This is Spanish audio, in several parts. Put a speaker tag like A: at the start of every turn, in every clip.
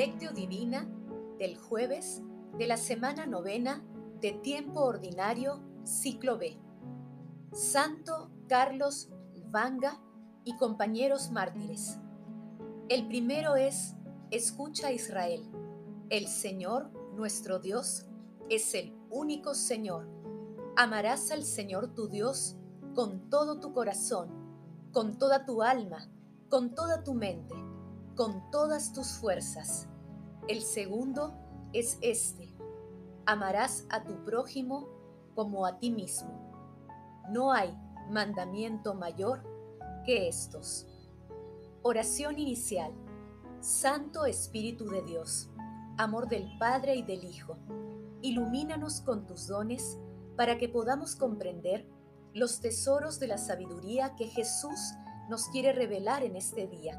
A: Lectio Divina del jueves de la semana novena de tiempo ordinario, ciclo B. Santo Carlos Vanga y compañeros mártires. El primero es, escucha Israel, el Señor, nuestro Dios, es el único Señor. Amarás al Señor tu Dios con todo tu corazón, con toda tu alma, con toda tu mente con todas tus fuerzas. El segundo es este. Amarás a tu prójimo como a ti mismo. No hay mandamiento mayor que estos. Oración inicial. Santo Espíritu de Dios, amor del Padre y del Hijo, ilumínanos con tus dones para que podamos comprender los tesoros de la sabiduría que Jesús nos quiere revelar en este día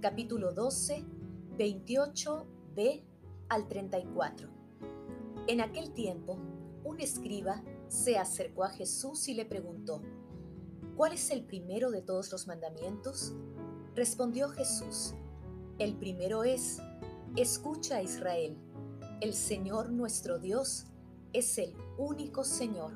A: capítulo 12, 28b al 34. En aquel tiempo, un escriba se acercó a Jesús y le preguntó, ¿cuál es el primero de todos los mandamientos? Respondió Jesús, el primero es, escucha a Israel, el Señor nuestro Dios es el único Señor.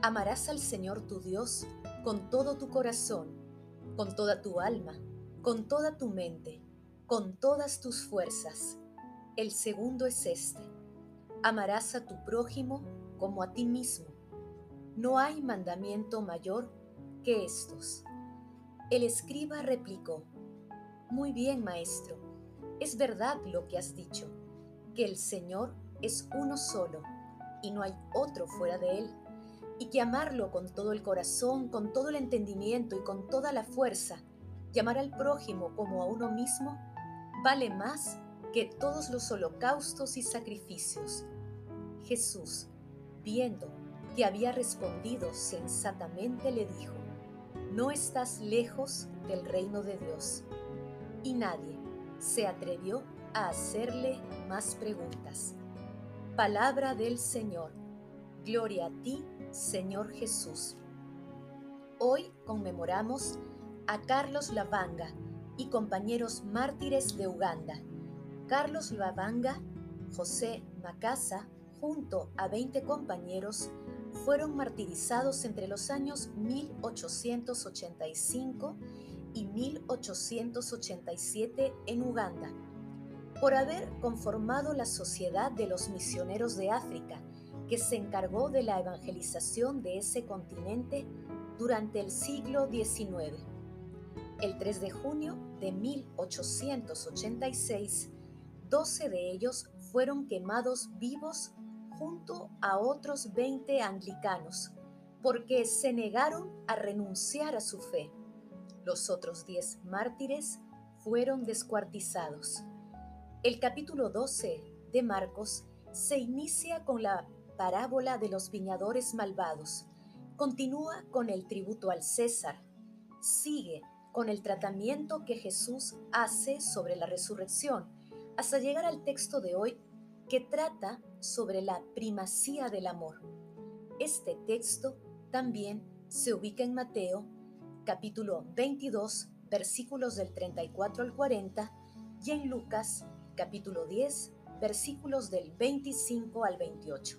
A: Amarás al Señor tu Dios con todo tu corazón, con toda tu alma, con toda tu mente, con todas tus fuerzas. El segundo es este. Amarás a tu prójimo como a ti mismo. No hay mandamiento mayor que estos. El escriba replicó, Muy bien, maestro, es verdad lo que has dicho, que el Señor es uno solo y no hay otro fuera de él, y que amarlo con todo el corazón, con todo el entendimiento y con toda la fuerza, llamar al prójimo como a uno mismo vale más que todos los holocaustos y sacrificios. Jesús, viendo que había respondido sensatamente, le dijo, no estás lejos del reino de Dios. Y nadie se atrevió a hacerle más preguntas. Palabra del Señor. Gloria a ti, Señor Jesús. Hoy conmemoramos a Carlos Lavanga y compañeros mártires de Uganda. Carlos Lavanga, José Macasa, junto a 20 compañeros, fueron martirizados entre los años 1885 y 1887 en Uganda por haber conformado la Sociedad de los Misioneros de África, que se encargó de la evangelización de ese continente durante el siglo XIX. El 3 de junio de 1886, 12 de ellos fueron quemados vivos junto a otros 20 anglicanos, porque se negaron a renunciar a su fe. Los otros 10 mártires fueron descuartizados. El capítulo 12 de Marcos se inicia con la parábola de los viñadores malvados, continúa con el tributo al César, sigue con el tratamiento que Jesús hace sobre la resurrección, hasta llegar al texto de hoy que trata sobre la primacía del amor. Este texto también se ubica en Mateo, capítulo 22, versículos del 34 al 40, y en Lucas, capítulo 10, versículos del 25 al 28.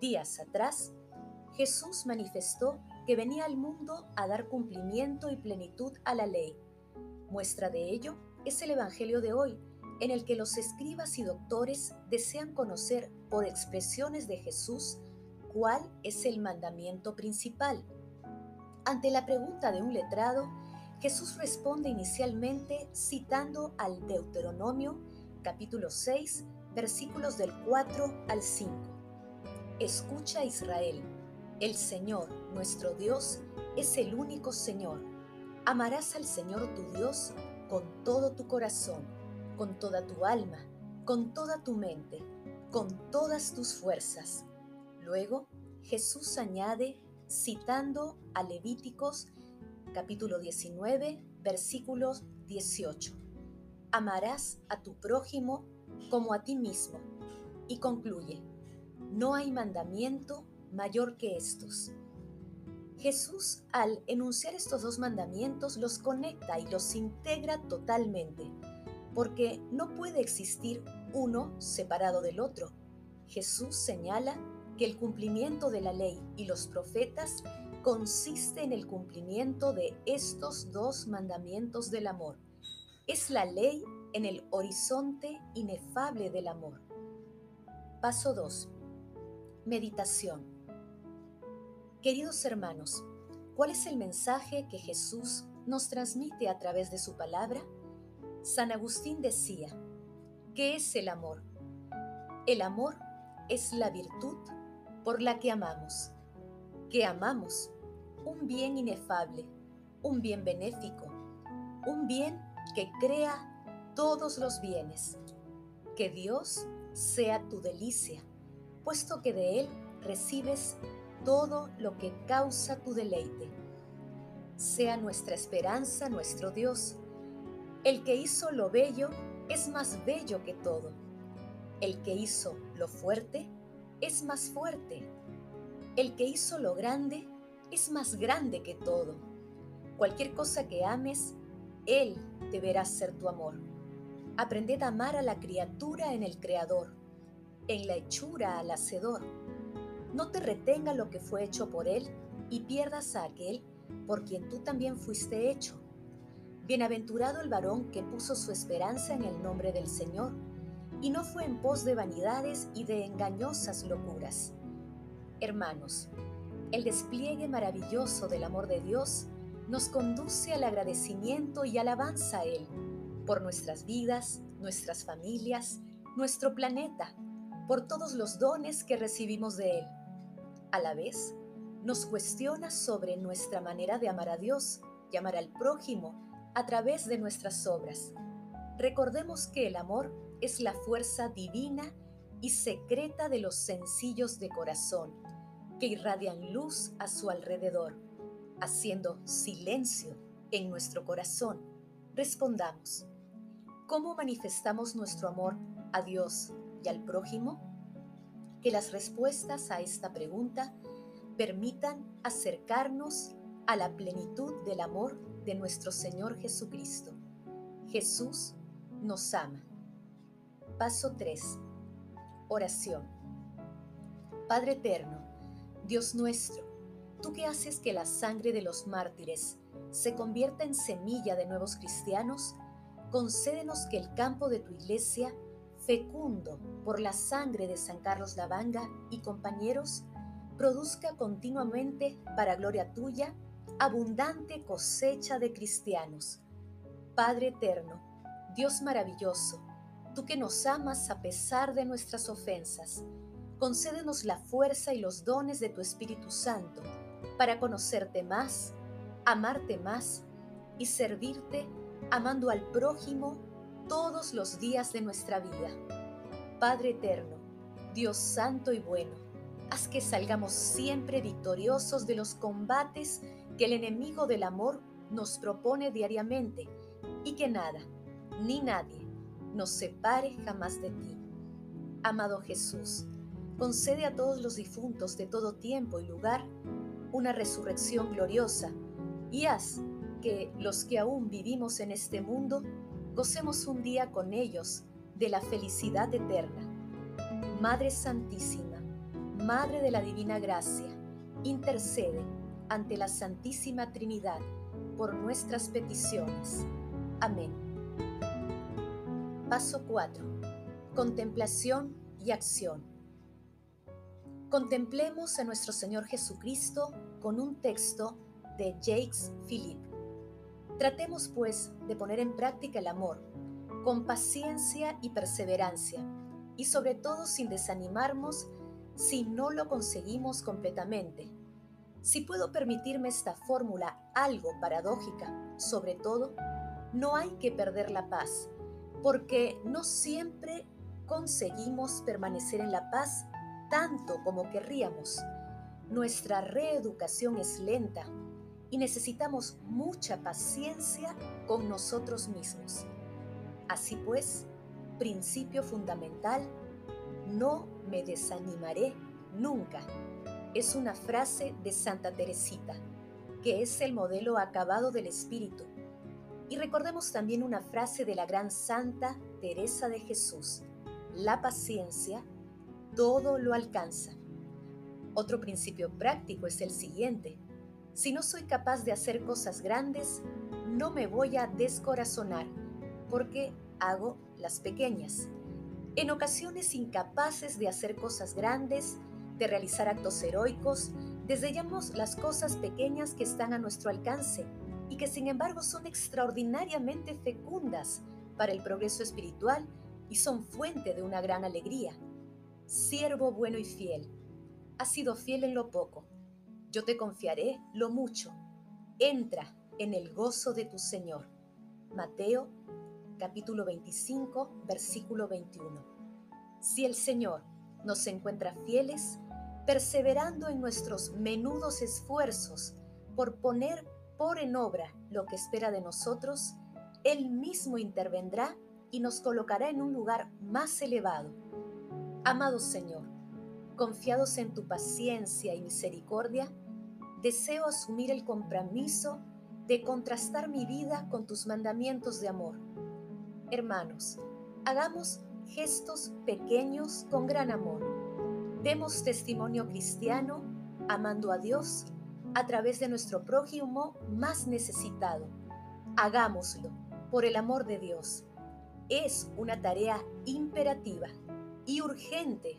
A: Días atrás, Jesús manifestó que venía al mundo a dar cumplimiento y plenitud a la ley. Muestra de ello es el Evangelio de hoy, en el que los escribas y doctores desean conocer por expresiones de Jesús cuál es el mandamiento principal. Ante la pregunta de un letrado, Jesús responde inicialmente citando al Deuteronomio capítulo 6 versículos del 4 al 5. Escucha Israel el Señor, nuestro Dios, es el único Señor. Amarás al Señor tu Dios con todo tu corazón, con toda tu alma, con toda tu mente, con todas tus fuerzas. Luego, Jesús añade, citando a Levíticos capítulo 19, versículos 18. Amarás a tu prójimo como a ti mismo. Y concluye, no hay mandamiento mayor que estos. Jesús al enunciar estos dos mandamientos los conecta y los integra totalmente, porque no puede existir uno separado del otro. Jesús señala que el cumplimiento de la ley y los profetas consiste en el cumplimiento de estos dos mandamientos del amor. Es la ley en el horizonte inefable del amor. Paso 2. Meditación. Queridos hermanos, ¿cuál es el mensaje que Jesús nos transmite a través de su palabra? San Agustín decía, ¿qué es el amor? El amor es la virtud por la que amamos. Que amamos un bien inefable, un bien benéfico, un bien que crea todos los bienes. Que Dios sea tu delicia, puesto que de Él recibes todo lo que causa tu deleite. Sea nuestra esperanza nuestro Dios. El que hizo lo bello es más bello que todo. El que hizo lo fuerte es más fuerte. El que hizo lo grande es más grande que todo. Cualquier cosa que ames, Él deberá ser tu amor. Aprended a amar a la criatura en el Creador, en la hechura al Hacedor. No te retenga lo que fue hecho por Él y pierdas a aquel por quien tú también fuiste hecho. Bienaventurado el varón que puso su esperanza en el nombre del Señor y no fue en pos de vanidades y de engañosas locuras. Hermanos, el despliegue maravilloso del amor de Dios nos conduce al agradecimiento y alabanza a Él por nuestras vidas, nuestras familias, nuestro planeta, por todos los dones que recibimos de Él. A la vez, nos cuestiona sobre nuestra manera de amar a Dios y amar al prójimo a través de nuestras obras. Recordemos que el amor es la fuerza divina y secreta de los sencillos de corazón, que irradian luz a su alrededor, haciendo silencio en nuestro corazón. Respondamos, ¿cómo manifestamos nuestro amor a Dios y al prójimo? Que las respuestas a esta pregunta permitan acercarnos a la plenitud del amor de nuestro Señor Jesucristo. Jesús nos ama. Paso 3. Oración. Padre eterno, Dios nuestro, tú que haces que la sangre de los mártires se convierta en semilla de nuevos cristianos, concédenos que el campo de tu iglesia, fecundo por la sangre de San Carlos Lavanga y compañeros, produzca continuamente, para gloria tuya, abundante cosecha de cristianos. Padre eterno, Dios maravilloso, tú que nos amas a pesar de nuestras ofensas, concédenos la fuerza y los dones de tu Espíritu Santo para conocerte más, amarte más y servirte amando al prójimo todos los días de nuestra vida. Padre eterno, Dios santo y bueno, haz que salgamos siempre victoriosos de los combates que el enemigo del amor nos propone diariamente y que nada, ni nadie, nos separe jamás de ti. Amado Jesús, concede a todos los difuntos de todo tiempo y lugar una resurrección gloriosa y haz que los que aún vivimos en este mundo gocemos un día con ellos de la felicidad eterna. Madre Santísima, Madre de la Divina Gracia, intercede ante la Santísima Trinidad por nuestras peticiones. Amén. Paso 4. Contemplación y acción. Contemplemos a nuestro Señor Jesucristo con un texto de Jacques Philippe. Tratemos pues de poner en práctica el amor, con paciencia y perseverancia, y sobre todo sin desanimarnos si no lo conseguimos completamente. Si puedo permitirme esta fórmula algo paradójica, sobre todo, no hay que perder la paz porque no siempre conseguimos permanecer en la paz tanto como querríamos. Nuestra reeducación es lenta y necesitamos mucha paciencia con nosotros mismos. Así pues, principio fundamental, no me desanimaré nunca. Es una frase de Santa Teresita, que es el modelo acabado del espíritu. Y recordemos también una frase de la gran Santa Teresa de Jesús, la paciencia todo lo alcanza. Otro principio práctico es el siguiente. Si no soy capaz de hacer cosas grandes, no me voy a descorazonar, porque hago las pequeñas. En ocasiones incapaces de hacer cosas grandes, de realizar actos heroicos, desdeñamos las cosas pequeñas que están a nuestro alcance y que sin embargo son extraordinariamente fecundas para el progreso espiritual y son fuente de una gran alegría. Siervo bueno y fiel, has sido fiel en lo poco, yo te confiaré lo mucho. Entra en el gozo de tu Señor. Mateo capítulo 25, versículo 21. Si el Señor nos encuentra fieles, perseverando en nuestros menudos esfuerzos por poner por en obra lo que espera de nosotros, Él mismo intervendrá y nos colocará en un lugar más elevado. Amado Señor, confiados en tu paciencia y misericordia, deseo asumir el compromiso de contrastar mi vida con tus mandamientos de amor Hermanos, hagamos gestos pequeños con gran amor. Demos testimonio cristiano amando a Dios a través de nuestro prójimo más necesitado. Hagámoslo por el amor de Dios. Es una tarea imperativa y urgente